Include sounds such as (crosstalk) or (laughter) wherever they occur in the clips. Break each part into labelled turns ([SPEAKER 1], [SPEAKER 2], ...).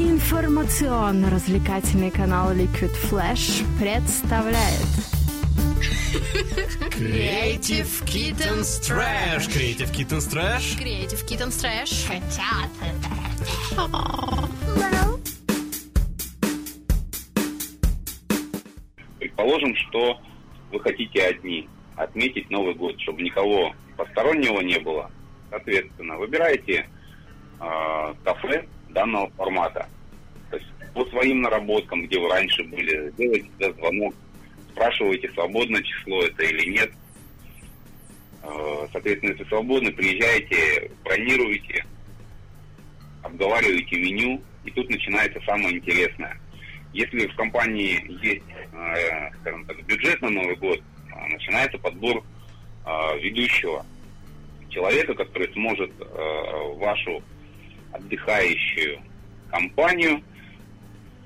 [SPEAKER 1] Информационно-развлекательный канал Liquid Flash представляет
[SPEAKER 2] Creative Kittens Trash. Creative Kittens Trash.
[SPEAKER 3] Creative Kittens Trash.
[SPEAKER 4] Предположим, что вы хотите одни отметить Новый год, чтобы никого постороннего не было. Соответственно, выбираете э, кафе данного формата. По своим наработкам, где вы раньше были, делаете туда звонок, спрашиваете, свободно число это или нет. Э, соответственно, если свободно, приезжаете, бронируете, обговариваете меню, и тут начинается самое интересное. Если в компании есть, э, скажем так, бюджет на Новый год, э, начинается подбор ведущего человека, который сможет вашу отдыхающую компанию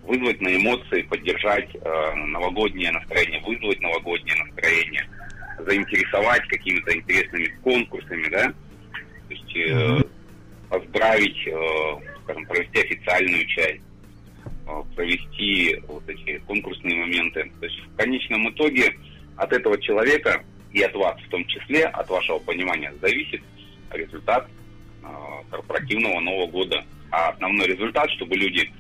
[SPEAKER 4] вызвать на эмоции, поддержать э, новогоднее настроение, вызвать новогоднее настроение, заинтересовать какими-то интересными конкурсами, да, то есть э, поздравить, э, скажем, провести официальную часть, э, провести вот эти конкурсные моменты. То есть в конечном итоге от этого человека и от вас в том числе, от вашего понимания зависит результат э, корпоративного Нового года. А основной результат, чтобы люди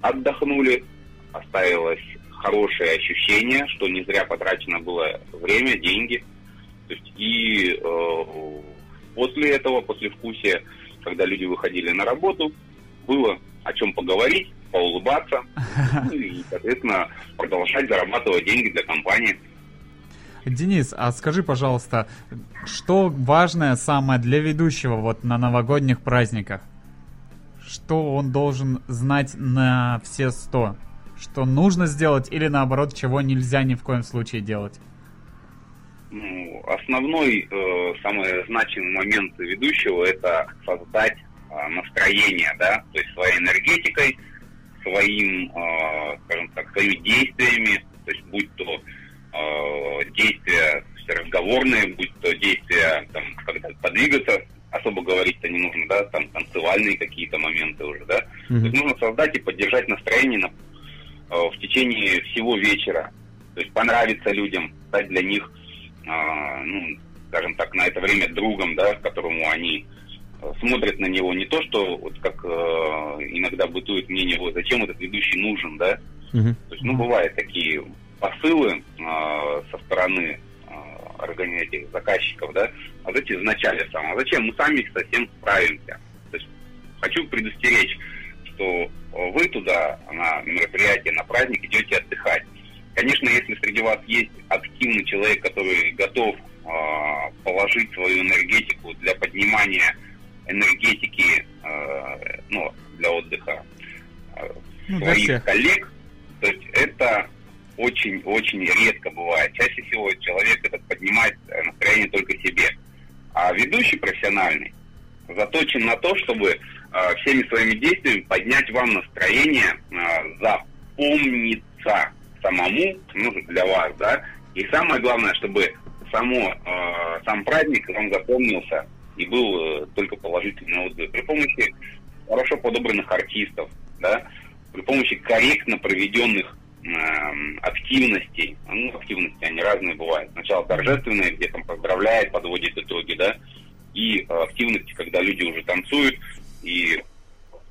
[SPEAKER 4] отдохнули, оставилось хорошее ощущение, что не зря потрачено было время, деньги. То есть и э, после этого, после вкусия, когда люди выходили на работу, было о чем поговорить, поулыбаться (laughs) ну, и, соответственно, продолжать зарабатывать деньги для компании.
[SPEAKER 5] Денис, а скажи, пожалуйста, что важное самое для ведущего вот на новогодних праздниках? Что он должен знать на все сто? Что нужно сделать или наоборот, чего нельзя ни в коем случае делать?
[SPEAKER 4] Ну, основной, э, самый значимый момент ведущего это создать э, настроение, да, то есть своей энергетикой, своим, э, скажем так, своими действиями, то есть будь то э, действия разговорные, будь то действия, там, когда подвигаться особо говорить-то не нужно, да, там танцевальные какие-то моменты уже, да. Mm-hmm. То есть нужно создать и поддержать настроение на, э, в течение всего вечера. То есть понравиться людям, стать для них, э, ну, скажем так, на это время другом, да, которому они э, смотрят на него не то, что вот как э, иногда бытует мнение, вот зачем этот ведущий нужен, да. Mm-hmm. То есть, ну, бывают такие посылы э, со стороны этих заказчиков, да, а зачем вначале сам, а зачем мы сами совсем справимся. То есть хочу предостеречь, что вы туда на мероприятие, на праздник идете отдыхать. Конечно, если среди вас есть активный человек, который готов э, положить свою энергетику для поднимания энергетики э, ну, для отдыха э, ну, своих коллег, то есть это очень-очень редко бывает. Чаще всего человек этот поднимает настроение только себе. А ведущий профессиональный заточен на то, чтобы э, всеми своими действиями поднять вам настроение, э, запомниться самому, ну, для вас, да, и самое главное, чтобы само, э, сам праздник вам запомнился и был э, только положительный отзыв. При помощи хорошо подобранных артистов, да, при помощи корректно проведенных активностей, ну, активности, они разные бывают. Сначала торжественные, где там поздравляет, подводит итоги, да, и э, активности, когда люди уже танцуют, и,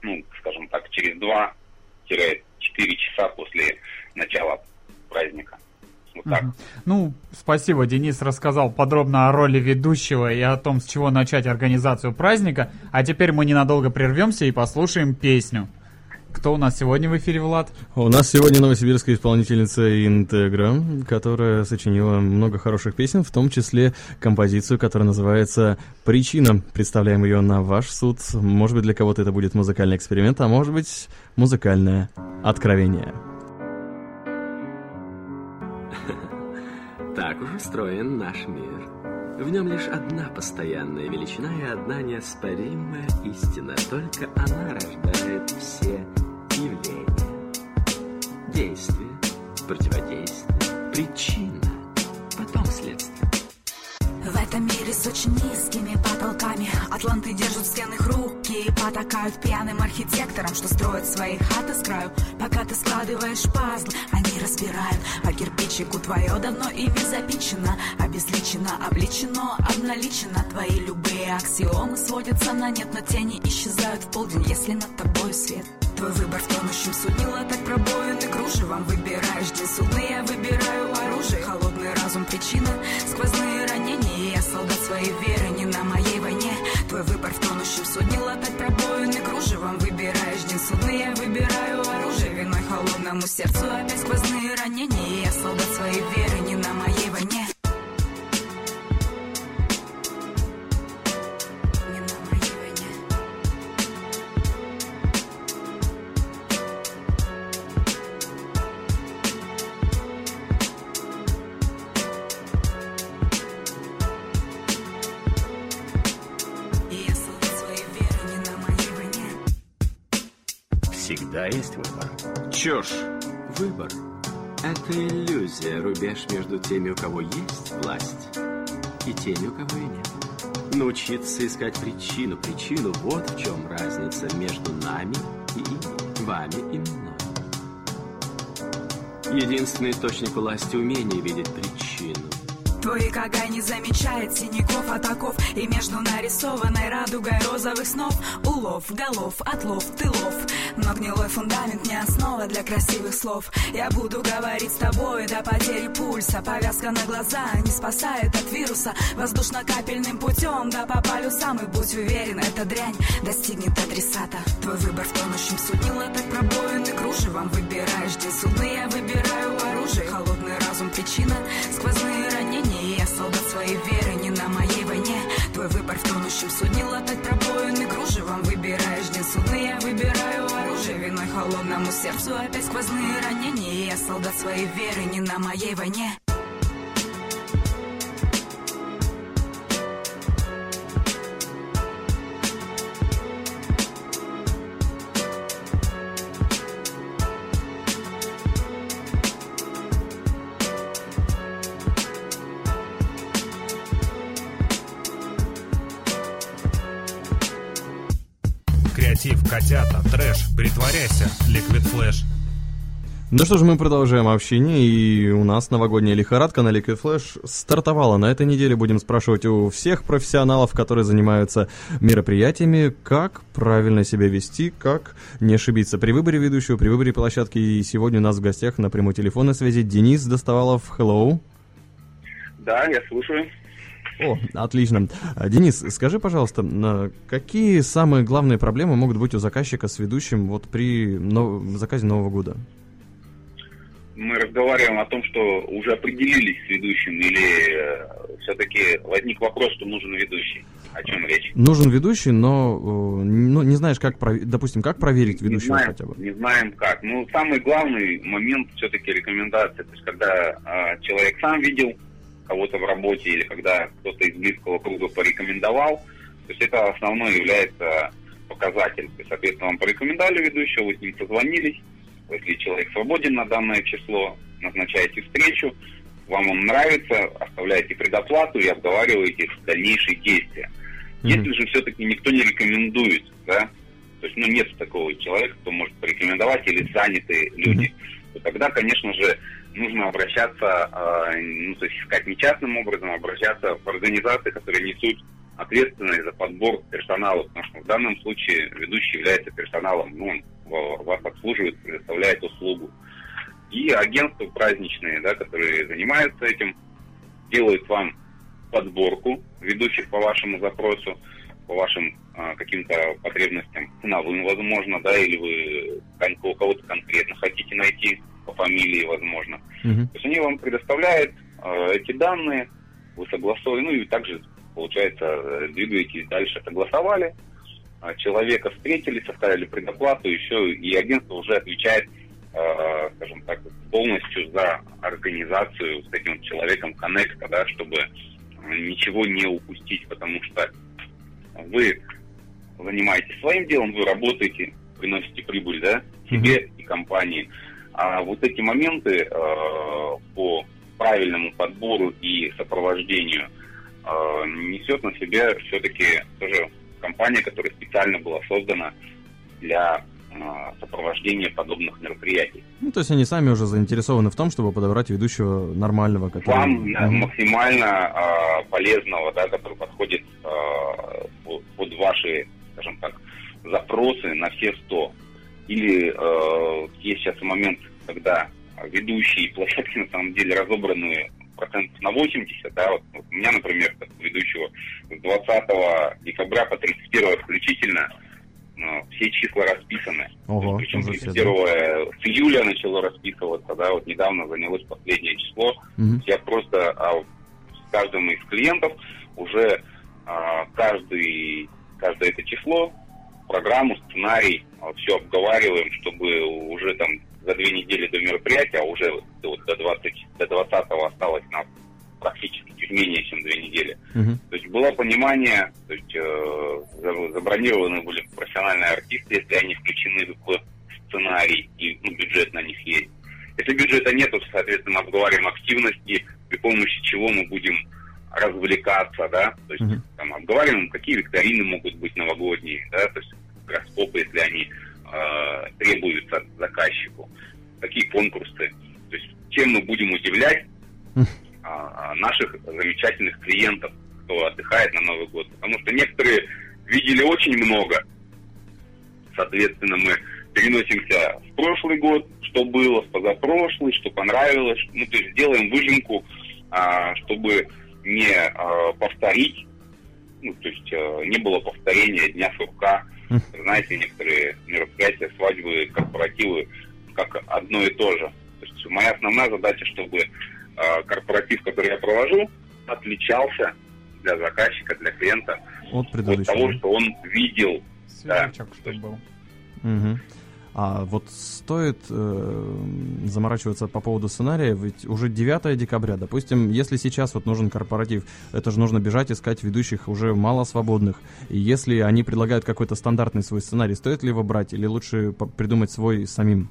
[SPEAKER 4] ну, скажем так, через 2-4 часа после начала праздника. Вот так.
[SPEAKER 5] Ну, спасибо, Денис рассказал подробно о роли ведущего и о том, с чего начать организацию праздника. А теперь мы ненадолго прервемся и послушаем песню. Кто у нас сегодня в эфире, Влад?
[SPEAKER 6] У нас сегодня новосибирская исполнительница Интегра, которая сочинила много хороших песен, в том числе композицию, которая называется «Причина». Представляем ее на ваш суд. Может быть, для кого-то это будет музыкальный эксперимент, а может быть, музыкальное откровение.
[SPEAKER 7] Так уж устроен наш мир. В нем лишь одна постоянная величина и одна неоспоримая истина. Только она рождает все явление, действие, противодействие, причина, потом следствие.
[SPEAKER 8] В этом мире с очень низкими потолками Атланты держат стены хрупкие
[SPEAKER 3] Многие потакают пьяным архитекторам, что строят свои хаты с краю. Пока ты складываешь пазл, они разбирают. По кирпичику твое давно ими запичено, обезличено, обличено, обналичено. Твои любые аксиомы сводятся на нет, но тени исчезают в полдень, если над тобой свет. Твой выбор в тонущем суднила, так пробоины кружевом Выбираешь день судный, я выбираю оружие Холодный разум причина, сквозные ранения своей веры, не на моей войне. Твой выбор в тонущем суднила, так пробоины кружевом Выбираешь день судный, я выбираю оружие Виной холодному сердцу. Опять сквозные ранения Я солдат своей веры, не на
[SPEAKER 7] Всегда есть выбор. Чушь. Выбор – это иллюзия, рубеж между теми, у кого есть власть, и теми, у кого и нет. Научиться искать причину. Причину – вот в чем разница между нами и ими, вами и мной. Единственный источник власти – умение видеть причину.
[SPEAKER 3] Твой Кагай не замечает синяков, атаков И между нарисованной радугой розовых снов Улов, голов, отлов, тылов Но гнилой фундамент не основа для красивых слов. Я буду говорить с тобой до потери пульса. Повязка на глаза не спасает от вируса. Воздушно-капельным путем, да по полюсам. И будь уверен, эта дрянь достигнет адресата. Твой выбор в тонущем суднила Так пробоины кружевом Выбираешь. День судный, я выбираю оружие. Холодный разум причина, сквозные ранения И я солдат своей веры, не на моей войне. Твой выбор в тонущем судне. Латать пробоины кружевом Выбираешь. День судный, я выбираю Виной холодному сердцу. Опять сквозные ранения я солдат своей веры, не на моей войне
[SPEAKER 2] котята, трэш, притворяйся, Liquid Flash.
[SPEAKER 6] Ну что ж, мы продолжаем общение, и у нас новогодняя лихорадка на Liquid Flash стартовала. На этой неделе будем спрашивать у всех профессионалов, которые занимаются мероприятиями, как правильно себя вести, как не ошибиться при выборе ведущего, при выборе площадки. И сегодня у нас в гостях на прямой телефонной связи Денис Доставалов. Hello.
[SPEAKER 4] Да, я слушаю.
[SPEAKER 6] О, отлично. Денис, скажи, пожалуйста, какие самые главные проблемы могут быть у заказчика с ведущим вот при нов- заказе Нового года?
[SPEAKER 4] Мы разговариваем о том, что уже определились с ведущим, или все-таки возник вопрос, что нужен ведущий. О чем речь?
[SPEAKER 6] Нужен ведущий, но э, ну, не знаешь, как, допустим, как проверить
[SPEAKER 4] не
[SPEAKER 6] ведущего
[SPEAKER 4] знаем,
[SPEAKER 6] хотя бы.
[SPEAKER 4] Не знаем как. Ну, самый главный момент все-таки рекомендация. То есть, когда а, человек сам видел кого-то в работе, или когда кто-то из близкого круга порекомендовал, то есть это основной является показатель. То есть, соответственно, вам порекомендовали ведущего, вы с ним созвонились, если человек свободен на данное число, назначаете встречу, вам он нравится, оставляете предоплату и обговариваете дальнейшие действия.
[SPEAKER 6] Мгм.
[SPEAKER 4] Если же все-таки никто не рекомендует, да, то есть, ну, нет такого человека, кто может порекомендовать, или занятые люди, то тогда, конечно же, нужно обращаться, э, ну, то есть искать не частным образом, а обращаться в организации, которые несут ответственность за подбор персонала, потому что в данном случае ведущий является персоналом, ну, он ва- вас обслуживает, предоставляет услугу. И агентства праздничные, да, которые занимаются этим, делают вам подборку ведущих по вашему запросу, по вашим а, каким-то потребностям ценовым, возможно, да, или вы у кого-то конкретно хотите найти по фамилии, возможно.
[SPEAKER 6] Мгм.
[SPEAKER 4] То есть они вам предоставляют э, эти данные, вы согласовываете, ну и также, получается, э, двигаетесь дальше. Согласовали, а, человека встретили, составили предоплату, еще и агентство уже отвечает, э, скажем так, полностью за организацию с этим человеком коннекта, да, чтобы э, ничего не упустить, потому что вы занимаетесь своим делом, вы работаете, приносите прибыль, да, себе и компании. А вот эти моменты э, по правильному подбору и сопровождению э, несет на себе все-таки тоже компания, которая специально была создана для а, сопровождения подобных мероприятий.
[SPEAKER 6] Ну, то есть они сами уже заинтересованы в том, чтобы подобрать ведущего нормального, который...
[SPEAKER 4] Вам mm-hmm. максимально а, полезного, да, который подходит а, под ваши, скажем так, запросы на все сто. Или а, есть сейчас момент, когда ведущие площадки на самом деле разобраны процентов на 80, да, вот, вот у меня, например, как ведущего с 20 декабря по 31 включительно ну, все числа расписаны.
[SPEAKER 6] Ого,
[SPEAKER 4] Причем 31 с июля начало расписываться, да, вот недавно занялось последнее число. Угу. Я просто а, с каждым из клиентов уже а, каждый, каждое это число, программу, сценарий, а, все обговариваем, чтобы уже там за две недели до мероприятия, а уже вот, до 20, до 20 осталось нам практически чуть менее, чем две недели. Uh-huh. То есть было понимание, то есть э, забронированы были профессиональные артисты, если они включены в сценарий и ну, бюджет на них есть. Если бюджета нет, то, соответственно, мы обговариваем активности, при помощи чего мы будем развлекаться, да, то есть uh-huh. там обговариваем, какие викторины могут быть новогодние, да, то есть гороскопы, если они э, требуются заказчику, какие конкурсы, то есть чем мы будем удивлять а, наших замечательных клиентов, кто отдыхает на Новый год. Потому что некоторые видели очень много. Соответственно, мы переносимся в прошлый год, что было в позапрошлый, что понравилось. Ну, то есть делаем выжимку, а, чтобы не а, повторить, ну, то есть не было повторения Дня сурка. Знаете, некоторые мероприятия, свадьбы, корпоративы, как одно и то же. То есть моя основная задача, чтобы Э, корпоратив, который я провожу, отличался для заказчика, для клиента
[SPEAKER 6] от,
[SPEAKER 4] от того, что он видел.
[SPEAKER 5] Да. что был.
[SPEAKER 6] Угу. А вот стоит э, заморачиваться по поводу сценария, ведь уже 9 декабря, допустим, если сейчас вот нужен корпоратив, это же нужно бежать искать ведущих уже мало свободных. И если они предлагают какой-то стандартный свой сценарий, стоит ли его брать или лучше придумать свой самим?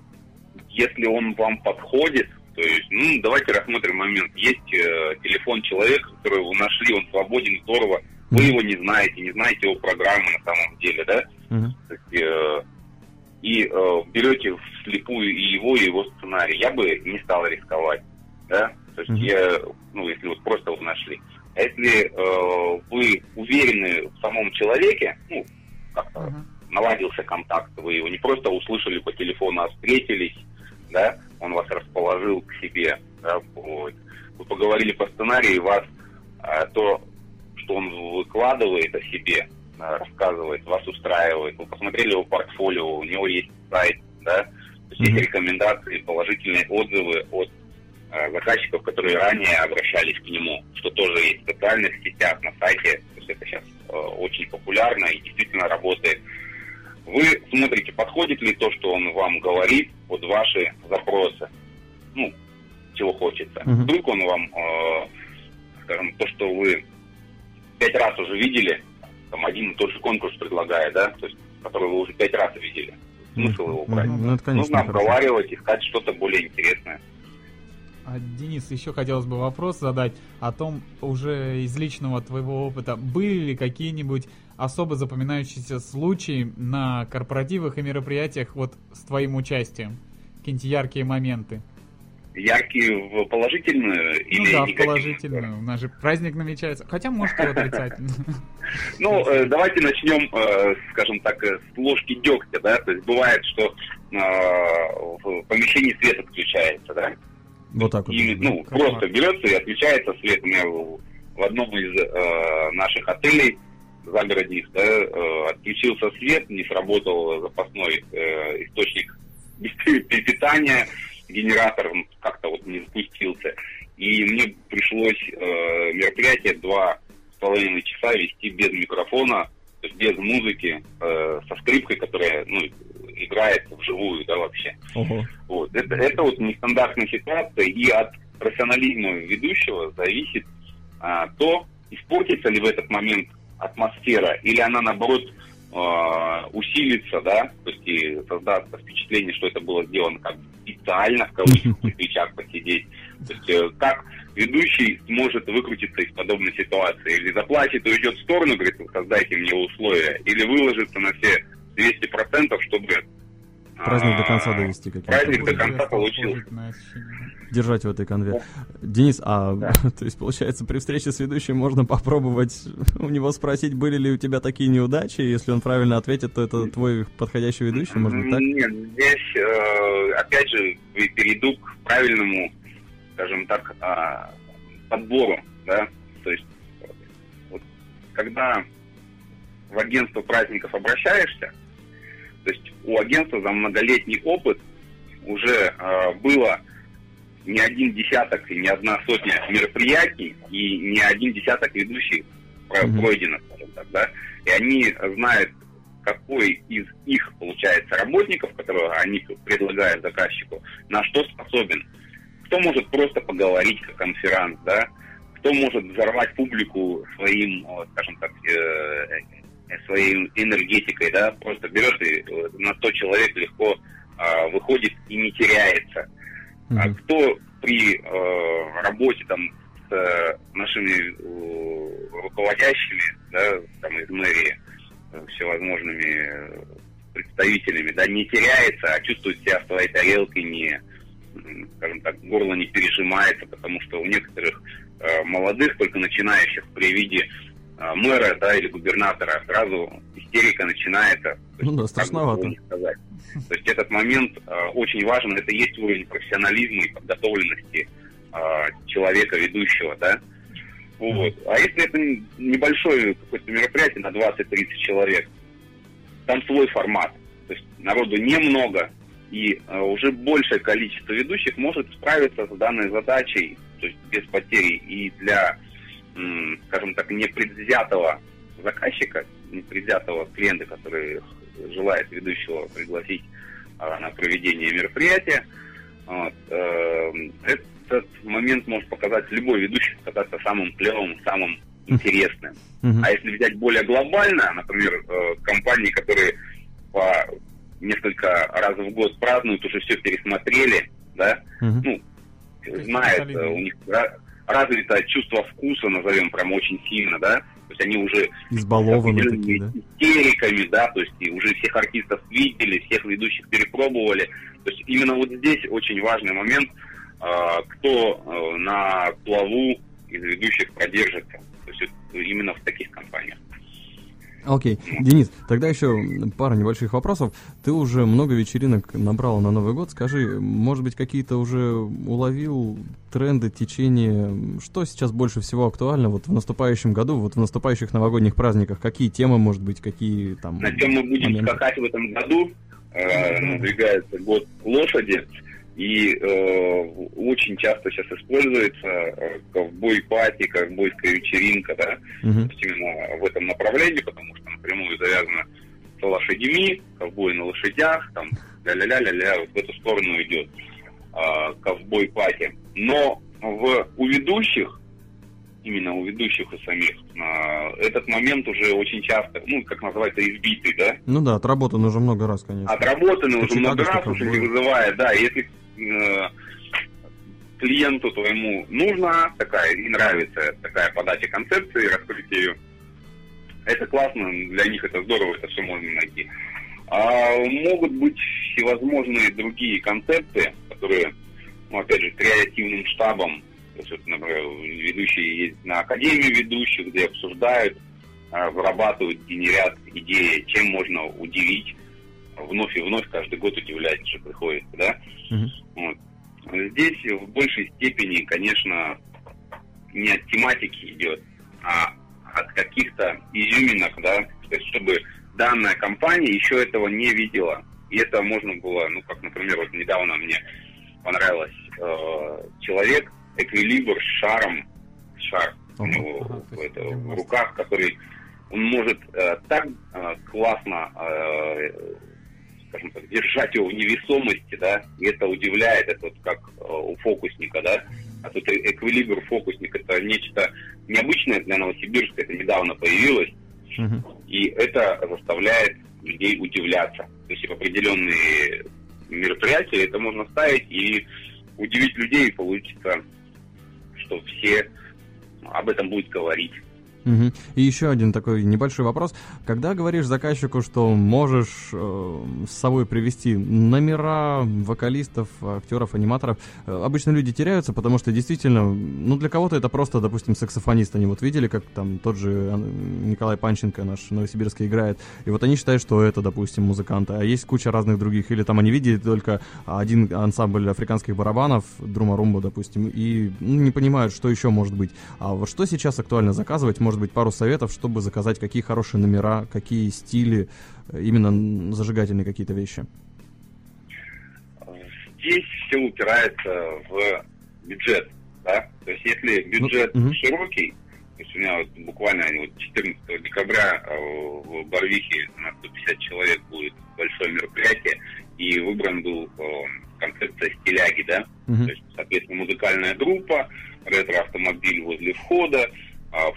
[SPEAKER 4] Если он вам подходит, то есть, ну, давайте рассмотрим момент. Есть э, телефон человека, которого вы нашли, он свободен, здорово. Вы его не знаете, не знаете его программы на самом деле, да?
[SPEAKER 6] Uh-huh.
[SPEAKER 4] То есть, э, и э, берете вслепую и его, и его сценарий. Я бы не стал рисковать, да? То есть, uh-huh. я, ну, если вот просто его нашли. А если э, вы уверены в самом человеке, ну, как-то uh-huh. наладился контакт, вы его не просто услышали по телефону, а встретились, да, он вас расположил к себе, да, вот. вы поговорили по сценарию, и вас а, то, что он выкладывает о себе, рассказывает, вас устраивает, вы посмотрели его портфолио, у него есть сайт, да, то есть mm-hmm. есть рекомендации, положительные отзывы от а, заказчиков, которые ранее обращались к нему, что тоже есть в социальных сетях, на сайте, то есть это сейчас а, очень популярно и действительно работает. Вы смотрите, подходит ли то, что он вам говорит, под ваши запросы. Ну, чего хочется. Вдруг он вам, э, скажем, то, что вы пять раз уже видели, там один и тот же конкурс предлагает, да, то есть, который вы уже пять раз видели. Смысл его брать. Ну, это, конечно, Нужно обговаривать, искать что-то более интересное.
[SPEAKER 5] А, Денис, еще хотелось бы вопрос задать о том, уже из личного твоего опыта, были ли какие-нибудь особо запоминающиеся случаи на корпоративах и мероприятиях вот с твоим участием? Какие-нибудь яркие моменты?
[SPEAKER 4] Яркие в положительную ну, или
[SPEAKER 5] да, в положительную. У нас же праздник намечается. Хотя, может, и отрицательно. (laughs)
[SPEAKER 4] Ну, э, давайте начнем, э, скажем так, с ложки дегтя, да. То есть бывает, что э, в помещении свет отключается, да.
[SPEAKER 6] Вот так вот.
[SPEAKER 4] И, ну, просто берется и отключается свет. У меня в одном из наших отелей загородив, да, э, отключился свет, не сработал запасной э, источник (laughs) питания, генератор как-то вот не запустился. И мне пришлось э, мероприятие два с половиной часа вести без микрофона, без музыки, э, со скрипкой, которая ну, играет вживую, да, вообще. Uh-huh. Вот. Это, это вот нестандартная ситуация, и от профессионализма ведущего зависит а, то, испортится ли в этот момент атмосфера, или она, наоборот, усилится, да, то есть и создастся впечатление, что это было сделано как специально, в кавычках, (laughs) при свечах посидеть. То есть э, как ведущий сможет выкрутиться из подобной ситуации. Или заплатит и уйдет в сторону, говорит, создайте мне условия, или выложится на все 200%, чтобы
[SPEAKER 6] Праздник до конца довести
[SPEAKER 4] как Праздник до конца получился.
[SPEAKER 6] Держать в этой конве. Денис, а (laughs) то есть получается при встрече с ведущим можно попробовать у него спросить, были ли у тебя такие неудачи, если он правильно ответит, то это твой подходящий ведущий, может быть так?
[SPEAKER 4] Нет, здесь э, опять же перейду к правильному, скажем так, а, подбору, да, то есть вот, когда в агентство праздников обращаешься, то есть у агентства за многолетний опыт уже э, было не один десяток и не одна сотня мероприятий и не один десяток ведущих mm-hmm. пройдено, скажем так, да, и они знают, какой из их, получается, работников, которого они предлагают заказчику, на что способен. Кто может просто поговорить как конферанс, да, кто может взорвать публику своим, скажем так, э, своей энергетикой, да, просто берет и э, на 100 человек легко а, выходит и не теряется. Mm-hmm. А кто при э, работе там с э, нашими э, руководящими, да, там из мэрии, э, всевозможными представителями, да, не теряется, а чувствует себя в своей тарелке, не, скажем так, горло не пережимается, потому что у некоторых э, молодых, только начинающих при виде а, мэра да, или губернатора, сразу истерика начинается.
[SPEAKER 6] Ну да, страшновато.
[SPEAKER 4] Сказать. То есть этот момент э, очень важен, это есть уровень профессионализма и подготовленности э, человека, ведущего, да. Вот. А если это небольшое какое-то мероприятие на 20-30 человек, там свой формат. То есть народу немного, и э, уже большее количество ведущих может справиться с данной задачей, то есть без потери. И для скажем так, непредвзятого заказчика, непредвзятого клиента, который желает ведущего пригласить а, на проведение мероприятия, вот, э, этот момент может показать любой ведущий, показаться самым клевым, самым интересным. Uh-huh. А если взять более глобально, например, э, компании, которые по несколько раз в год празднуют, уже все пересмотрели, да, uh-huh. ну, знают, э, у них развито чувство вкуса, назовем прям очень сильно, да, то есть они уже
[SPEAKER 6] избалованы такие,
[SPEAKER 4] да? истериками, да, то есть уже всех артистов видели, всех ведущих перепробовали, то есть именно вот здесь очень важный момент, а, кто э, на плаву из ведущих продержится, то есть именно в таких компаниях.
[SPEAKER 6] Окей. Okay. Денис, тогда еще пара небольших вопросов. Ты уже много вечеринок набрал на Новый год. Скажи, может быть, какие-то уже уловил тренды, течения? Что сейчас больше всего актуально вот в наступающем году, вот в наступающих новогодних праздниках? Какие темы, может быть, какие там...
[SPEAKER 4] На чем мы будем моменты? скакать в этом году? Э, надвигается год лошади. И э, очень часто сейчас используется э, ковбой-пати, ковбойская вечеринка, да, uh-huh. именно в этом направлении, потому что напрямую завязано с лошадьми, ковбой на лошадях, там, ля-ля-ля-ля-ля, вот в эту сторону идет э, ковбой-пати. Но в, у ведущих, именно у ведущих у самих, э, этот момент уже очень часто, ну, как называется, избитый, да?
[SPEAKER 6] Ну да, отработан уже много раз, конечно.
[SPEAKER 4] Отработан уже много раз, уже не вызывает, да, если клиенту твоему нужна такая и нравится такая подача концепции, раскрытие ее. Это классно, для них это здорово, это все можно найти. А могут быть всевозможные другие концепции, которые, ну, опять же, креативным штабом, то есть, вот, например, ведущие есть на Академии ведущих, где обсуждают, а, вырабатывают, генерят идеи, чем можно удивить вновь и вновь каждый год удивлять, что приходится, да. Uh-huh. Вот. Здесь в большей степени, конечно, не от тематики идет, а от каких-то изюминок, да, то есть чтобы данная компания еще этого не видела. И это можно было, ну, как, например, вот недавно мне понравилось э, человек, эквилибр с шаром, шар у него ага, это, в руках, который он может э, так э, классно э, скажем так, держать его в невесомости, да, и это удивляет, это вот как э, у фокусника, да, а тут эквилибр фокусник, это нечто необычное для Новосибирска, это недавно появилось, uh-huh. и это заставляет людей удивляться. То есть в определенные мероприятия это можно ставить и удивить людей, и получится что все об этом будут говорить.
[SPEAKER 6] Угу. И еще один такой небольшой вопрос. Когда говоришь заказчику, что можешь э, с собой привести номера вокалистов, актеров, аниматоров, э, обычно люди теряются, потому что действительно, ну для кого-то это просто, допустим, саксофонист. Они вот видели, как там тот же Николай Панченко, наш новосибирский, играет, и вот они считают, что это, допустим, музыканты, а есть куча разных других. Или там они видели только один ансамбль африканских барабанов, Друма-Румба, допустим, и ну, не понимают, что еще может быть. А вот что сейчас актуально заказывать? Может быть, пару советов, чтобы заказать какие хорошие номера, какие стили, э, именно зажигательные какие-то вещи?
[SPEAKER 4] Здесь все упирается в бюджет, да? То есть если бюджет ну, угу. широкий, то есть у меня вот буквально вот 14 декабря э, в Барвихе на 150 человек будет большое мероприятие, и выбран был э, концепция стиляги, да, угу. то есть, соответственно, музыкальная группа, ретро-автомобиль возле входа,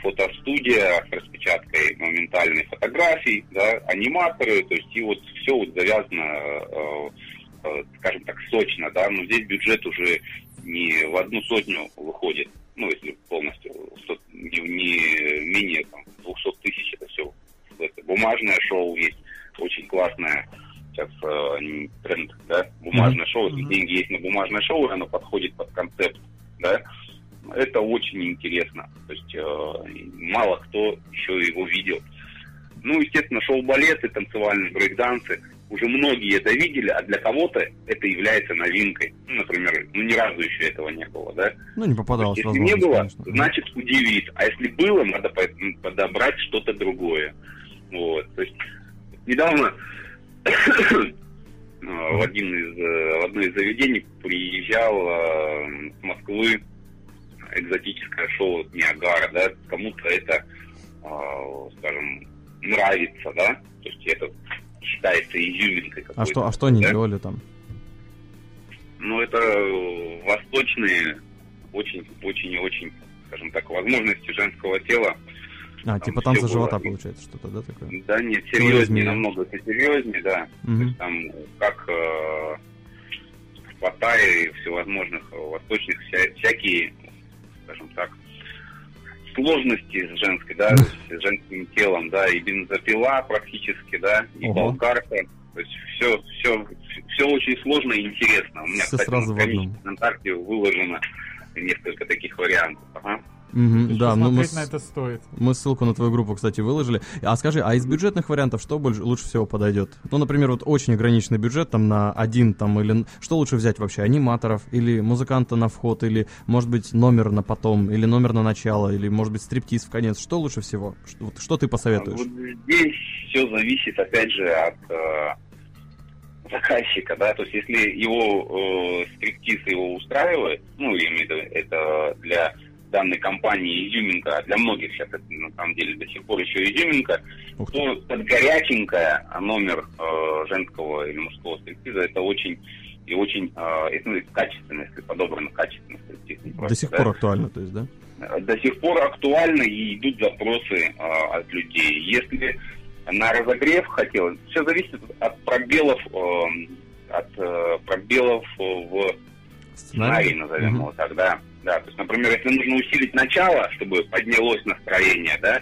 [SPEAKER 4] фотостудия с распечаткой моментальной фотографий, да, аниматоры, то есть и вот все вот завязано, э, э, скажем так, сочно, да, но здесь бюджет уже не в одну сотню выходит, ну, если полностью, не, не менее там, 200 тысяч, это все. Это бумажное шоу есть, очень классное, сейчас э, тренд, да, бумажное mm-hmm. шоу, если mm-hmm. деньги есть на бумажное шоу, оно подходит под концепт, да, это очень интересно. То мало кто еще его видел. Ну, естественно, шоу-балеты, танцевальные брейкдансы. Уже многие это видели, а для кого-то это является новинкой. Ну, например, ну ни разу еще этого не было, да?
[SPEAKER 6] Ну, не попадалось.
[SPEAKER 4] Если не было, конечно. значит удивит. А если было, надо подобрать что-то другое. Вот. То есть недавно (coughs) в, один из, э, в одно из заведений приезжал э, с Москвы экзотическое шоу Ниагара, да, кому-то это, э, скажем, нравится, да, то есть это считается изюминкой
[SPEAKER 6] А что, а что они да? делали там?
[SPEAKER 4] Ну, это восточные, очень, очень и очень, скажем так, возможности женского тела.
[SPEAKER 6] А, типа танцы было... живота получается что-то, да, такое?
[SPEAKER 4] Да, нет, серьезнее, намного серьезнее, да. Угу. То есть там как э, в Паттайе всевозможных восточных вся, всякие скажем так, сложности с женской, да, с женским телом, да, и бензопила практически, да, и Ого. болгарка. То есть все, все, все очень сложно и интересно. У меня, все кстати, сразу на ВКонтакте выложено несколько таких вариантов. Ага.
[SPEAKER 6] Угу, да, ну мы,
[SPEAKER 5] на это стоит.
[SPEAKER 6] Мы ссылку на твою группу, кстати, выложили. А скажи, а из бюджетных вариантов что больше, лучше всего подойдет? Ну, например, вот очень ограниченный бюджет, там на один, там, или... Что лучше взять вообще? Аниматоров, или музыканта на вход, или, может быть, номер на потом, или номер на начало, или, может быть, стриптиз в конец? Что лучше всего? Что, вот, что ты посоветуешь? Вот
[SPEAKER 4] здесь все зависит, опять же, от э, заказчика, да, то есть если его э, стриптиз его устраивает, ну, я имею в виду, это для данной компании изюминка, а для многих сейчас это на самом деле до сих пор еще изюминка, то под горяченькое номер э, женского или мужского стриптиза это очень и очень э, ну, качественно, если подобрано качественно стриптиз.
[SPEAKER 6] До сих да? пор актуально, то есть, да?
[SPEAKER 4] До сих пор актуально и идут запросы э, от людей. Если на разогрев хотел, все зависит от пробелов, э, от э, пробелов в сценарии, назовем угу. его так, да. То есть, например, если нужно усилить начало, чтобы поднялось настроение, да,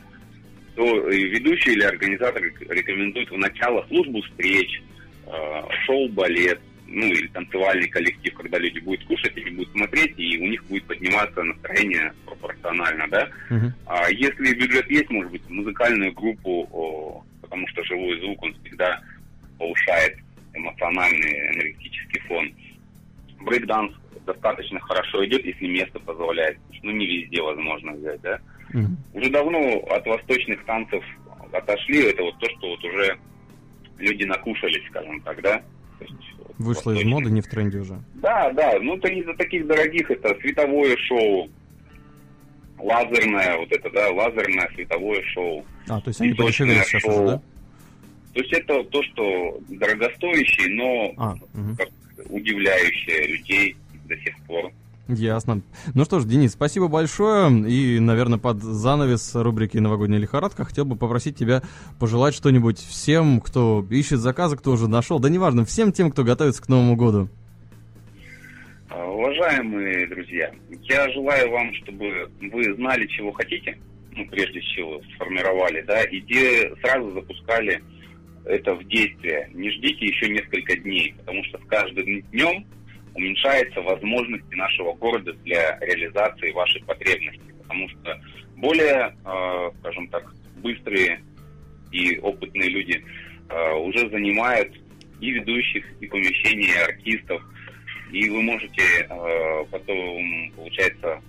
[SPEAKER 4] то ведущий или организатор рекомендует в начало службу встреч, э, шоу-балет, ну или танцевальный коллектив, когда люди будут кушать, или будут смотреть, и у них будет подниматься настроение пропорционально, да. Uh-huh. А если бюджет есть, может быть, музыкальную группу, о, потому что живой звук, он всегда повышает эмоциональный энергетический фон. Брейкданс достаточно хорошо идет, если место позволяет. Ну, не везде возможно взять, да. Mm-hmm. Уже давно от восточных танцев отошли. Это вот то, что вот уже люди накушались, скажем так, да.
[SPEAKER 6] есть, вот, Вышло из моды, не в тренде уже.
[SPEAKER 4] Да, да. Ну, то из-за таких дорогих это световое шоу, лазерное, вот это, да, лазерное световое шоу.
[SPEAKER 6] А, то есть они подешевели сейчас шоу. уже, да?
[SPEAKER 4] То есть это то, что дорогостоящее, но а, угу. Удивляющее людей до сих пор.
[SPEAKER 6] Ясно. Ну что ж, Денис, спасибо большое. И, наверное, под занавес рубрики «Новогодняя лихорадка» хотел бы попросить тебя пожелать что-нибудь всем, кто ищет заказы, кто уже нашел. Да неважно, всем тем, кто готовится к Новому году.
[SPEAKER 4] А, уважаемые друзья, я желаю вам, чтобы вы знали, чего хотите, ну, прежде всего, сформировали, да, и где сразу запускали это в действие. Не ждите еще несколько дней, потому что с каждым днем уменьшаются возможности нашего города для реализации вашей потребности, потому что более, э, скажем так, быстрые и опытные люди э, уже занимают и ведущих, и помещения, и артистов, и вы можете э, потом, получается,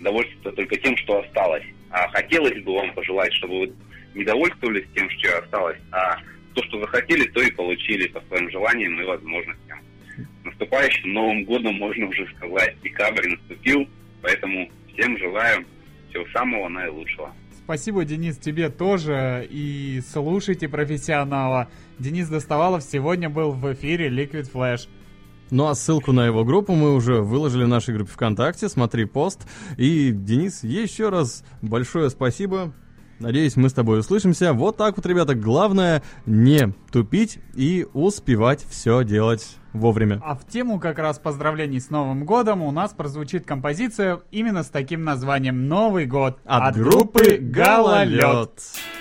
[SPEAKER 4] довольствоваться только тем, что осталось. А хотелось бы вам пожелать, чтобы вы не довольствовались тем, что осталось, а то, что захотели, то и получили по своим желаниям и возможностям. Наступающим Новым годом можно уже сказать, декабрь наступил, поэтому всем желаю всего самого наилучшего.
[SPEAKER 5] Спасибо, Денис, тебе тоже. И слушайте профессионала. Денис Доставалов сегодня был в эфире Liquid Flash.
[SPEAKER 6] Ну а ссылку на его группу мы уже выложили в нашей группе ВКонтакте. Смотри пост. И, Денис, еще раз большое спасибо. Надеюсь, мы с тобой услышимся. Вот так вот, ребята, главное не тупить и успевать все делать вовремя.
[SPEAKER 5] А в тему как раз поздравлений с Новым годом у нас прозвучит композиция именно с таким названием «Новый год»
[SPEAKER 6] от, от группы «Гололед».
[SPEAKER 8] зачем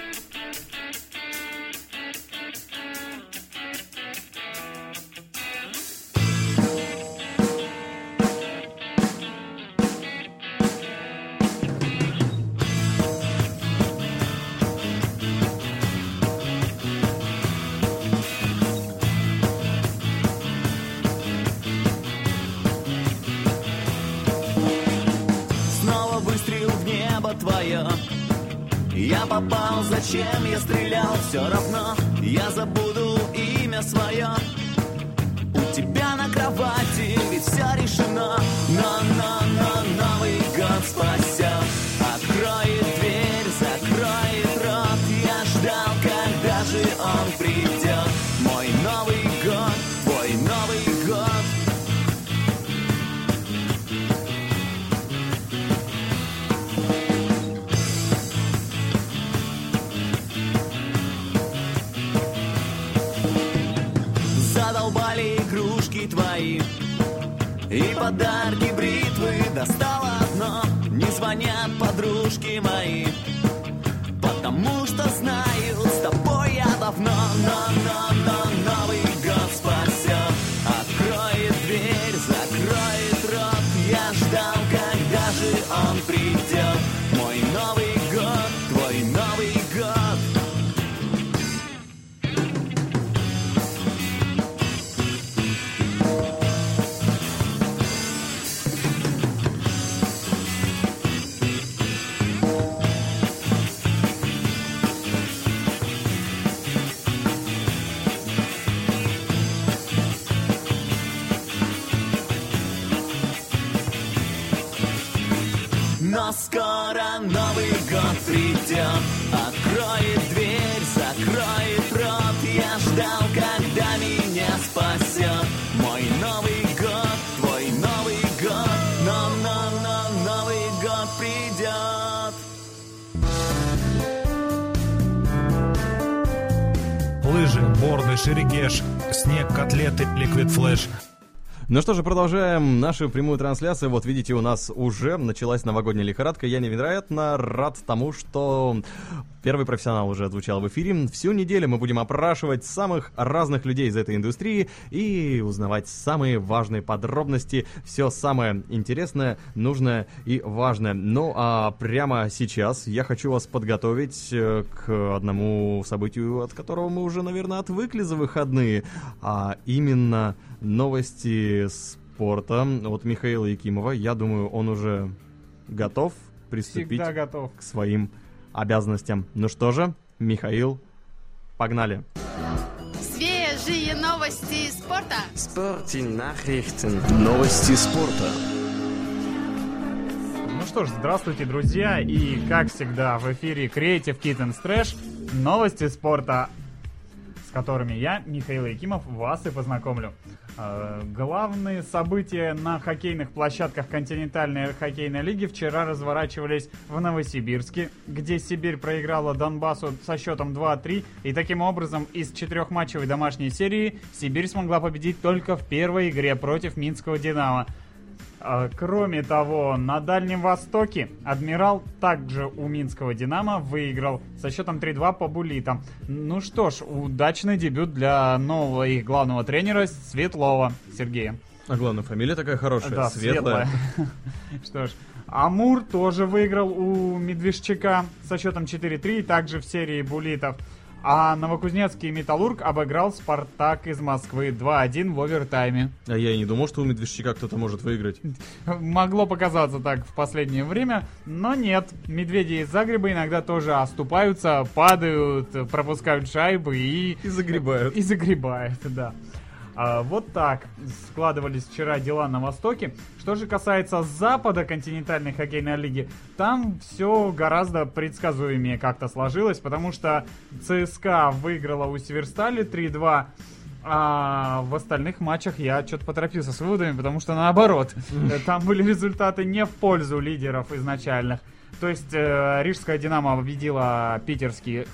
[SPEAKER 6] ну что же, продолжаем нашу прямую трансляцию. Вот видите, у нас уже началась новогодняя лихорадка. Я невероятно рад тому, что первый профессионал уже отзвучал в эфире. Всю неделю мы будем опрашивать самых разных людей из этой индустрии и узнавать самые важные подробности, все самое интересное, нужное и важное. Ну а прямо сейчас я хочу вас подготовить э, к одному событию, от которого мы уже, наверное, отвыкли за выходные, а именно новости спорта от Михаила Якимова. Я думаю, он уже готов приступить
[SPEAKER 5] готов.
[SPEAKER 6] к своим обязанностям. Ну что же, Михаил, погнали.
[SPEAKER 9] Свежие новости спорта.
[SPEAKER 7] Спорти Nachrichten.
[SPEAKER 2] Новости спорта.
[SPEAKER 5] Ну что ж, здравствуйте, друзья, и как всегда в эфире Creative Kittens Trash новости спорта, которыми я, Михаил Якимов, вас и познакомлю. Э, главные события на хоккейных площадках континентальной хоккейной лиги вчера разворачивались в Новосибирске, где Сибирь проиграла Донбассу со счетом 2-3, и таким образом из четырехматчевой домашней серии Сибирь смогла победить только в первой игре против Минского «Динамо». А, Кроме того, на Дальнем Востоке Адмирал также у Минского Динамо выиграл со счетом 3-2 по булитам. Ну что ж, удачный дебют для нового их главного тренера Светлова Сергея.
[SPEAKER 10] А главное, фамилия такая хорошая,
[SPEAKER 5] Да,
[SPEAKER 10] светлая.
[SPEAKER 5] светлая. (laughs) Что ж, Амур тоже выиграл у Медвежчака со счетом 4-3, также в серии булитов. А Новокузнецкий Металлург обыграл Спартак из Москвы 2-1 в овертайме.
[SPEAKER 10] А я и не думал, что у Медвежчака кто-то может выиграть.
[SPEAKER 5] Могло показаться так в последнее время, но нет. Медведи из Загреба иногда тоже оступаются, падают, пропускают шайбы и...
[SPEAKER 10] И загребают.
[SPEAKER 5] И загребают, да. А, вот так складывались вчера дела на Востоке. Что же касается Запада континентальной хоккейной лиги, там все гораздо предсказуемее как-то сложилось, потому что ЦСКА выиграла у Северстали 3-2, а в остальных матчах я что-то поторопился с выводами, потому что наоборот, там были результаты не в пользу лидеров изначальных. То есть э, Рижская Динамо победила питерских,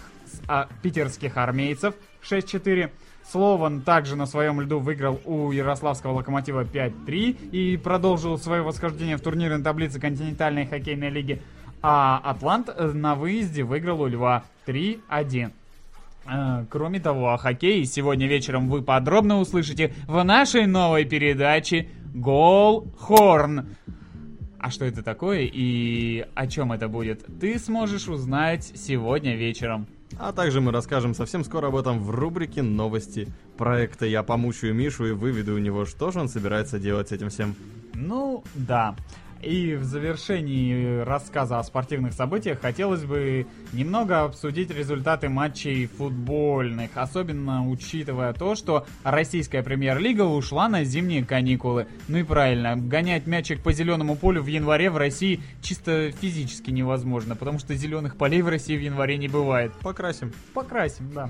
[SPEAKER 5] а, питерских армейцев 6-4. Слован также на своем льду выиграл у Ярославского Локомотива 5-3 и продолжил свое восхождение в турнирной таблице континентальной хоккейной лиги. А Атлант на выезде выиграл у Льва 3-1. Э, Кроме того, о хоккее сегодня вечером вы подробно услышите в нашей новой передаче «Гол Хорн». А что это такое и о чем это будет, ты сможешь узнать сегодня вечером.
[SPEAKER 10] А также мы расскажем совсем скоро об этом в рубрике «Новости проекта». Я помучаю Мишу и выведу у него, что же он собирается делать с этим всем.
[SPEAKER 5] Ну, да. И в завершении рассказа о спортивных событиях хотелось бы немного обсудить результаты матчей футбольных, особенно учитывая то, что российская премьер-лига ушла на зимние каникулы. Ну и правильно, гонять мячик по зеленому полю в январе в России чисто физически невозможно, потому что зеленых полей в России в январе не бывает.
[SPEAKER 10] Покрасим.
[SPEAKER 5] Покрасим, да.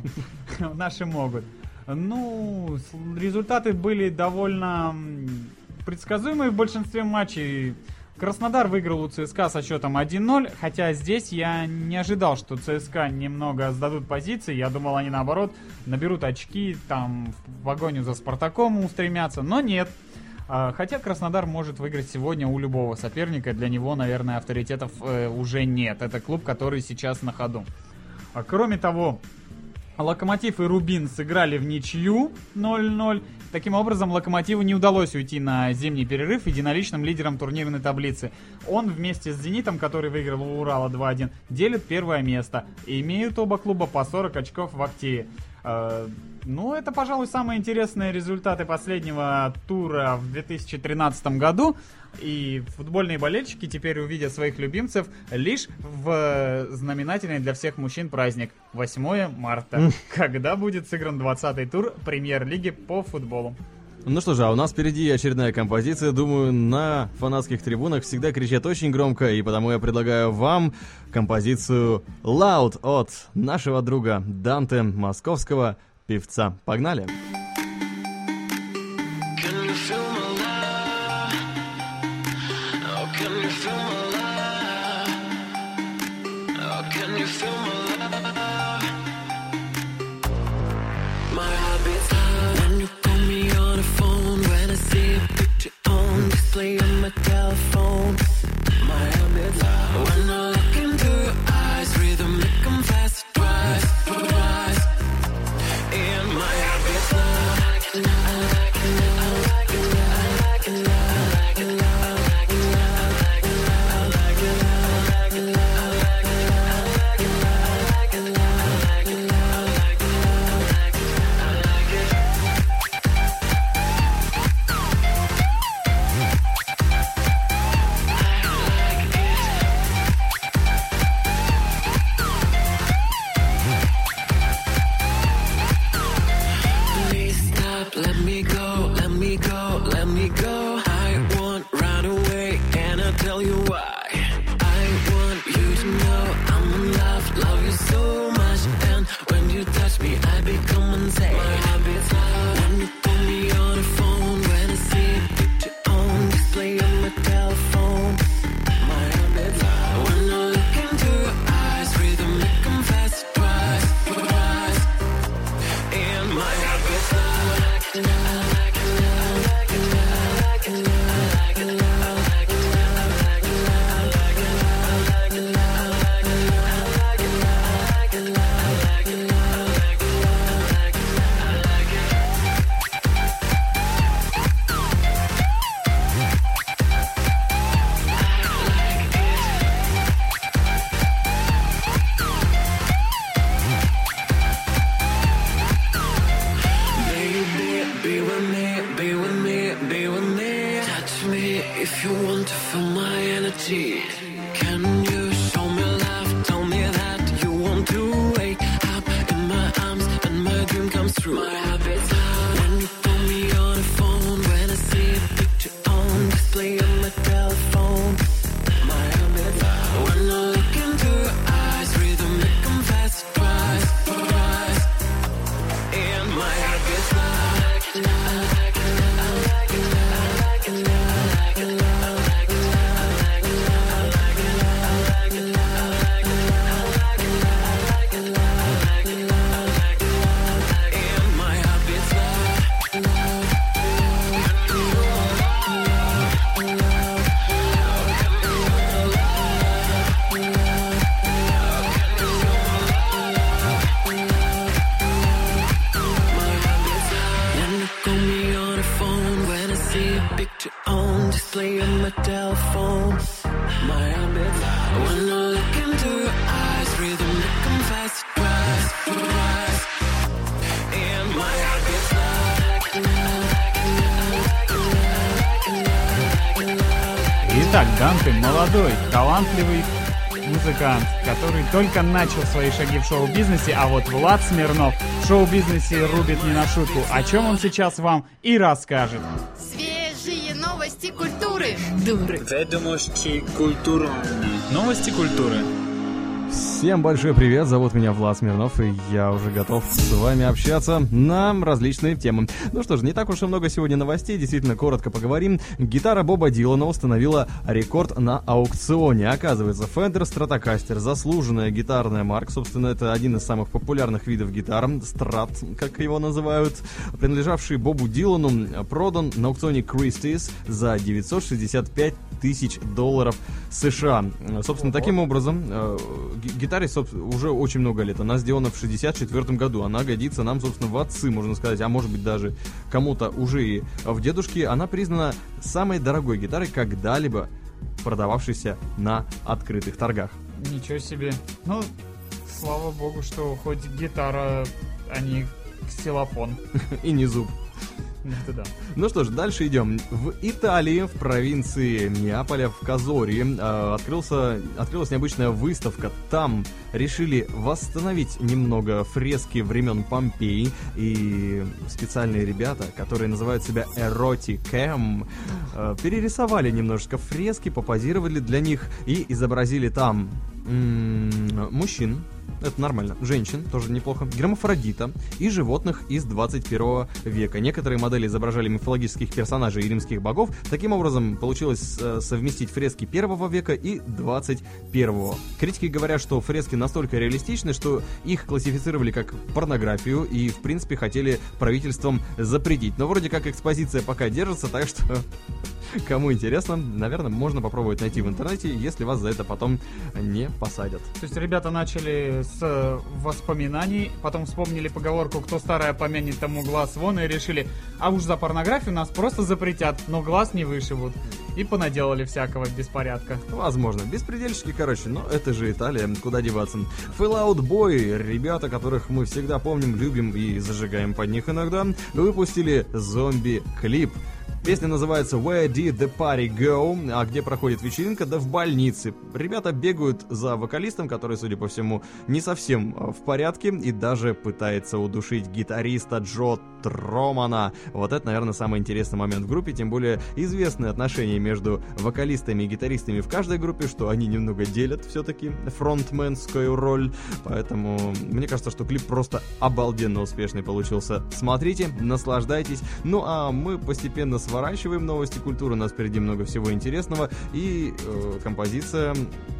[SPEAKER 5] (laughs) Наши могут. Ну, результаты были довольно предсказуемые в большинстве матчей. Краснодар выиграл у ЦСКА со счетом 1-0, хотя здесь я не ожидал, что ЦСКА немного сдадут позиции. Я думал, они наоборот наберут очки, там в погоню за Спартаком устремятся, но нет. А, Хотя Краснодар может выиграть сегодня у любого соперника, для него, наверное, авторитетов э, уже нет. Это клуб, который сейчас на ходу. А кроме того, Локомотив и Рубин сыграли в ничью 0-0. Таким образом, Локомотиву не удалось уйти на зимний перерыв единоличным лидером турнирной таблицы. Он вместе с Зенитом, который выиграл у Урала 2-1, делит первое место. И имеют оба клуба по 40 очков в активе. Ну, это, пожалуй, самые интересные результаты последнего тура в 2013 году. И футбольные болельщики теперь увидят своих любимцев лишь в э, знаменательный для всех мужчин праздник 8 марта, когда будет сыгран 20-й тур премьер-лиги по футболу.
[SPEAKER 10] Ну что же, а у нас впереди очередная композиция. Думаю, на фанатских трибунах всегда кричат очень громко, и потому я предлагаю вам композицию Loud от нашего друга Данте, московского певца. Погнали!
[SPEAKER 5] Молодой, талантливый музыкант, который только начал свои шаги в шоу-бизнесе, а вот Влад Смирнов в шоу-бизнесе рубит не на шутку. О чем он сейчас вам и расскажет.
[SPEAKER 9] Свежие новости культуры. Дуры.
[SPEAKER 11] Ведомости культурные. Новости культуры.
[SPEAKER 6] Всем большой привет, зовут меня Влад Смирнов, и я уже готов с вами общаться на различные темы. Ну что ж, не так уж и много сегодня новостей, действительно коротко поговорим. Гитара Боба Дилана установила рекорд на аукционе. Оказывается, Fender Stratocaster, заслуженная гитарная марка, собственно, это один из самых популярных видов гитар, страт, как его называют, принадлежавший Бобу Дилану, продан на аукционе Christie's за 965 тысяч долларов США. Собственно, таким образом, э, собственно, уже очень много лет. Она сделана в 64 году. Она годится нам, собственно, в отцы, можно сказать, а может быть даже кому-то уже и в дедушке. Она признана самой дорогой гитарой, когда-либо продававшейся на открытых торгах.
[SPEAKER 5] Ничего себе. Ну, слава богу, что хоть гитара, а не ксилофон. (laughs)
[SPEAKER 6] И не зуб. (laughs)
[SPEAKER 5] Это да.
[SPEAKER 6] Ну что ж, дальше идем. В Италии, в провинции Неаполя, в Казори, э, открылся, открылась необычная выставка. Там решили восстановить немного фрески времен Помпеи. И специальные ребята, которые называют себя Эротикэм, э, перерисовали немножечко фрески, попозировали для них и изобразили там м, мужчин, это нормально. Женщин, тоже неплохо. Гермафродита и животных из 21 века. Некоторые модели изображали мифологических персонажей и римских богов. Таким образом, получилось э, совместить фрески первого века и 21 Критики говорят, что фрески настолько реалистичны, что их классифицировали как порнографию и, в принципе, хотели правительством запретить. Но вроде как экспозиция пока держится, так что Кому интересно, наверное, можно попробовать найти в интернете, если вас за это потом не посадят.
[SPEAKER 5] То есть ребята начали с э, воспоминаний, потом вспомнили поговорку «Кто старое помянет, тому глаз вон» и решили, а уж за порнографию нас просто запретят, но глаз не вышибут. И понаделали всякого беспорядка.
[SPEAKER 6] Возможно. Беспредельщики, короче, но это же Италия, куда деваться. Fallout Boy, ребята, которых мы всегда помним, любим и зажигаем под них иногда, выпустили зомби-клип. Песня называется Where Did the Party Go? А где проходит вечеринка? Да в больнице. Ребята бегают за вокалистом, который, судя по всему, не совсем э, в порядке и даже пытается удушить гитариста Джо Тромана. Вот это, наверное, самый интересный момент в группе, тем более известные отношения между вокалистами и гитаристами в каждой группе, что они немного делят все-таки фронтменскую роль. Поэтому мне кажется, что клип просто обалденно успешный получился. Смотрите, наслаждайтесь. Ну а мы постепенно сворачиваем новости культуры. У нас впереди много всего интересного. И э, композиция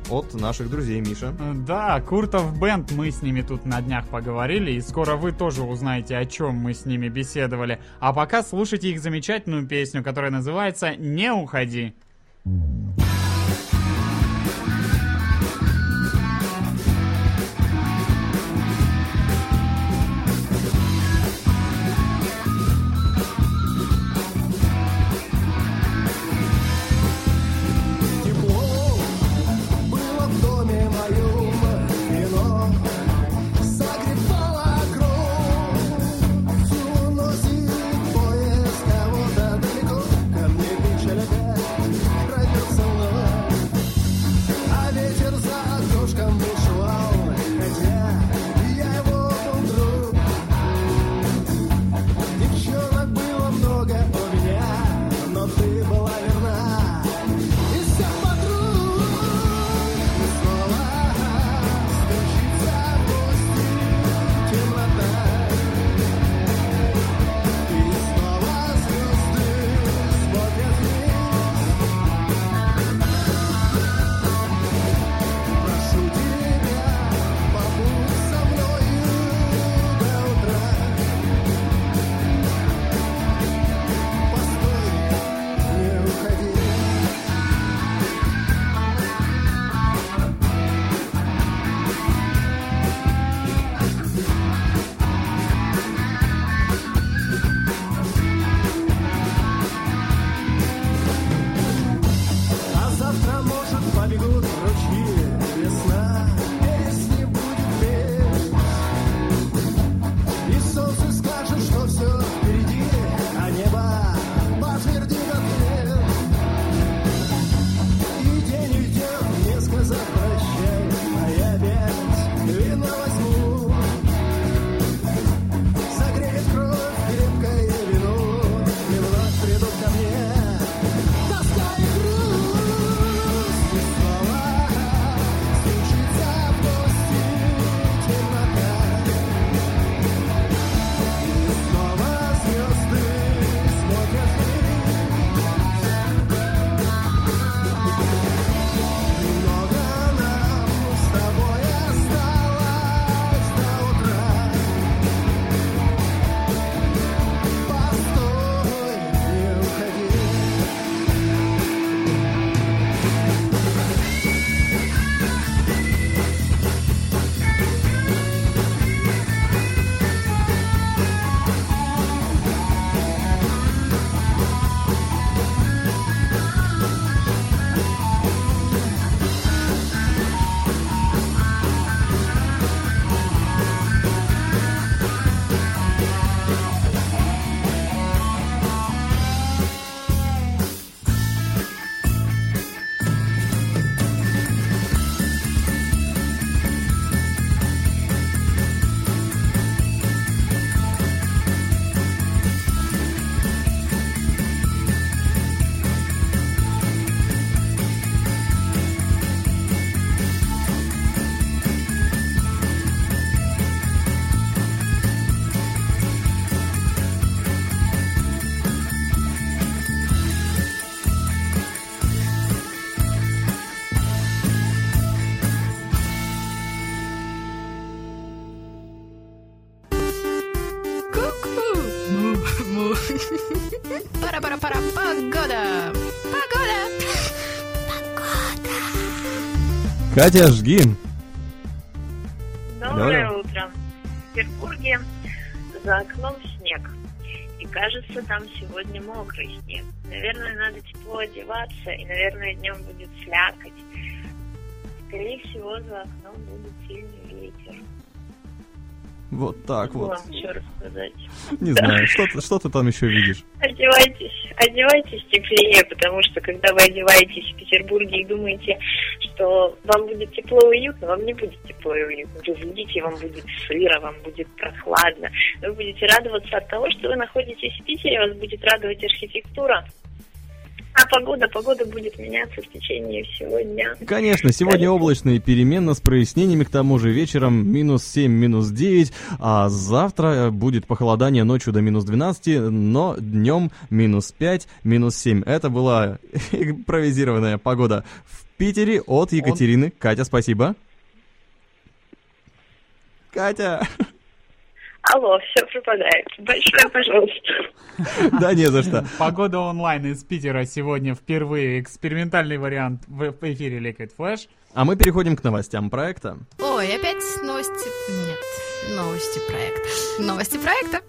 [SPEAKER 6] от наших друзей, Миша.
[SPEAKER 5] Да, Куртов Бенд, мы с ними тут на днях поговорили, и скоро вы тоже узнаете, о чем мы с ними беседовали. А пока слушайте их замечательную песню, которая называется «Не уходи».
[SPEAKER 12] Тепло
[SPEAKER 6] Катя, жги.
[SPEAKER 13] Доброе
[SPEAKER 6] Алло.
[SPEAKER 13] утро. В Петербурге за окном снег. И кажется, там сегодня мокрый снег. Наверное, надо тепло одеваться, и, наверное, днем будет слякоть. Скорее всего, за окном будет сильный ветер.
[SPEAKER 6] Вот так вот.
[SPEAKER 13] вам еще рассказать?
[SPEAKER 6] Не знаю, что, ты- что ты там еще видишь?
[SPEAKER 13] Одевайтесь, одевайтесь теплее, потому что когда вы одеваетесь в Петербурге и думаете, что вам будет тепло и уютно, вам не будет тепло и уютно. Вы выйдете, вам будет сыро, вам будет прохладно. Вы будете радоваться от того, что вы находитесь в Питере, вас будет радовать архитектура. А погода, погода будет меняться в течение всего дня.
[SPEAKER 6] Конечно, сегодня облачно и переменно с прояснениями, к тому же вечером минус 7, минус 9, а завтра э, будет похолодание ночью до минус 12, но днем минус 5, минус 7. Это была (laughs) импровизированная погода в Питере от Екатерины. Катя, спасибо. Катя! (laughs)
[SPEAKER 13] Алло, все пропадает. Большое пожалуйста. (laughs)
[SPEAKER 6] Да не за что.
[SPEAKER 5] Погода онлайн из Питера сегодня впервые. Экспериментальный вариант в в эфире Liquid Flash.
[SPEAKER 6] А мы переходим к новостям проекта.
[SPEAKER 9] Ой, опять новости... Нет, новости проекта. Новости проекта.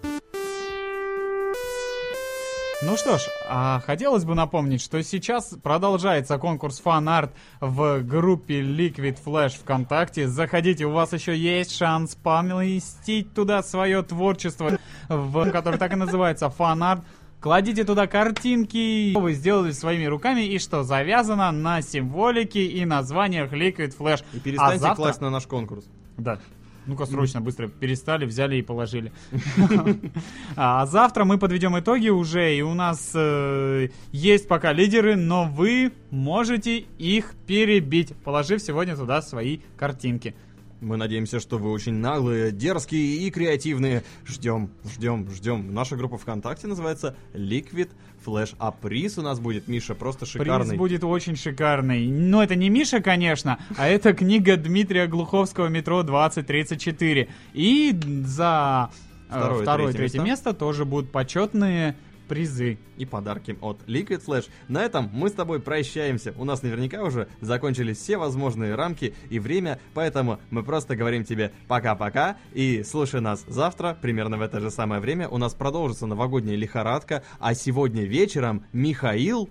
[SPEAKER 5] Ну что ж, а хотелось бы напомнить, что сейчас продолжается конкурс фан-арт в группе Liquid Flash ВКонтакте. Заходите, у вас еще есть шанс поместить туда свое творчество, в, которое так и называется фан-арт. Кладите туда картинки, что вы сделали своими руками и что завязано на символике и названиях Liquid Flash.
[SPEAKER 6] И перестаньте
[SPEAKER 5] А завтра-
[SPEAKER 6] класть на наш конкурс.
[SPEAKER 5] Да. Ну-ка, срочно, быстро перестали, взяли и положили. (laughs) А завтра мы подведем итоги уже, и у нас э, есть пока лидеры, но вы можете их перебить, положив сегодня туда свои картинки.
[SPEAKER 6] Мы надеемся, что вы очень наглые, дерзкие и креативные. Ждем, ждем, ждем. Наша группа ВКонтакте называется Liquid Flash. А приз у нас будет, Миша, просто шикарный.
[SPEAKER 5] Приз будет очень шикарный. Но это не Миша, конечно, а это книга Дмитрия Глуховского «Метро 2034». И за э,
[SPEAKER 6] Второе,
[SPEAKER 5] второе,
[SPEAKER 6] третье
[SPEAKER 5] третье
[SPEAKER 6] места.
[SPEAKER 5] место тоже будут почетные призы.
[SPEAKER 6] и подарки от Liquid Flash. На этом мы с тобой прощаемся. У нас наверняка уже закончились все возможные рамки и время, поэтому мы просто говорим тебе пока-пока и слушай нас завтра, примерно в это же самое время. У нас продолжится новогодняя лихорадка, а сегодня вечером Михаил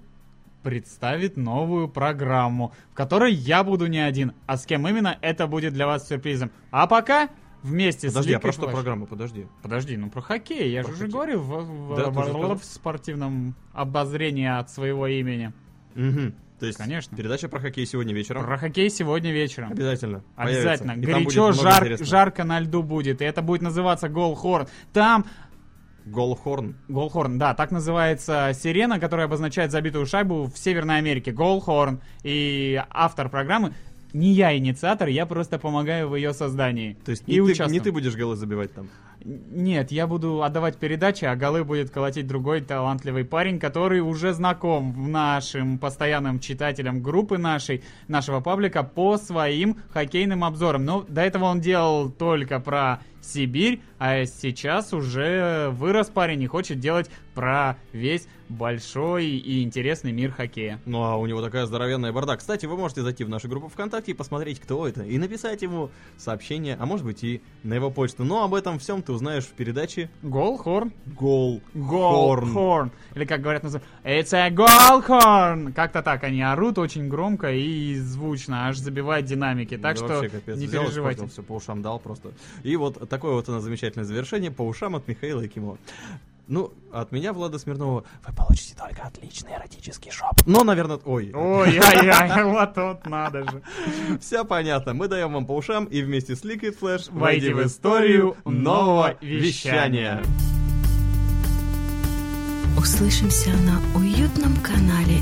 [SPEAKER 5] представит новую программу, в которой я буду не один, а с кем именно, это будет для вас сюрпризом. А пока вместе
[SPEAKER 6] Подожди,
[SPEAKER 5] с
[SPEAKER 6] а про что
[SPEAKER 5] Flash-
[SPEAKER 6] программа? Подожди.
[SPEAKER 5] Подожди, ну про хоккей, я
[SPEAKER 6] Про
[SPEAKER 5] же уже говорил в, в-
[SPEAKER 6] Да,
[SPEAKER 5] в- в спортивном обозрении от своего имени.
[SPEAKER 6] Мгм. То есть
[SPEAKER 5] Конечно.
[SPEAKER 6] передача про хоккей сегодня вечером.
[SPEAKER 5] Про хоккей сегодня вечером.
[SPEAKER 6] Обязательно.
[SPEAKER 5] Обязательно.
[SPEAKER 6] появится.
[SPEAKER 5] Горячо, жар- жарко на льду будет. И это будет называться Голхорн. Там
[SPEAKER 6] Голхорн.
[SPEAKER 5] Голхорн, да, так называется сирена, которая обозначает забитую шайбу в Северной Америке. Голхорн. И автор программы не я инициатор, я просто помогаю в ее создании.
[SPEAKER 6] То есть
[SPEAKER 5] и
[SPEAKER 6] не, ты,
[SPEAKER 5] участвую.
[SPEAKER 6] не ты будешь голы забивать там.
[SPEAKER 5] Нет, я буду отдавать передачи, а голы будет колотить другой талантливый парень, который уже знаком нашим постоянным читателям группы нашей, нашего паблика по своим хоккейным обзорам. Но до этого он делал только про Сибирь, а сейчас уже вырос парень и хочет делать про весь большой и интересный мир хоккея.
[SPEAKER 6] Ну а у него такая здоровенная борда. Кстати, вы можете зайти в нашу группу ВКонтакте и посмотреть, кто это, и написать ему сообщение, а может быть и на его почту. Но об этом всем ты узнаешь в передаче
[SPEAKER 5] Голхорн.
[SPEAKER 6] Гол.
[SPEAKER 5] Голхорн. Или как говорят, называют, It's a Голхорn. Как-то так они орут очень громко и звучно, аж забивает динамики. Так
[SPEAKER 6] Да
[SPEAKER 5] что
[SPEAKER 6] капец.
[SPEAKER 5] не
[SPEAKER 6] Взял,
[SPEAKER 5] переживайте.
[SPEAKER 6] все по ушам дал просто. И вот такое вот у нас замечательное завершение по ушам от Михаила Якимова. Ну, от меня, Влада Смирнова, вы получите только отличный эротический шоп. Но, наверное, ой.
[SPEAKER 5] Ой-ой-ой, вот тут надо же.
[SPEAKER 6] Все понятно. Мы даем вам по ушам и вместе с Liquid Flash
[SPEAKER 5] Войди в историю нового вещания.
[SPEAKER 3] Услышимся на уютном канале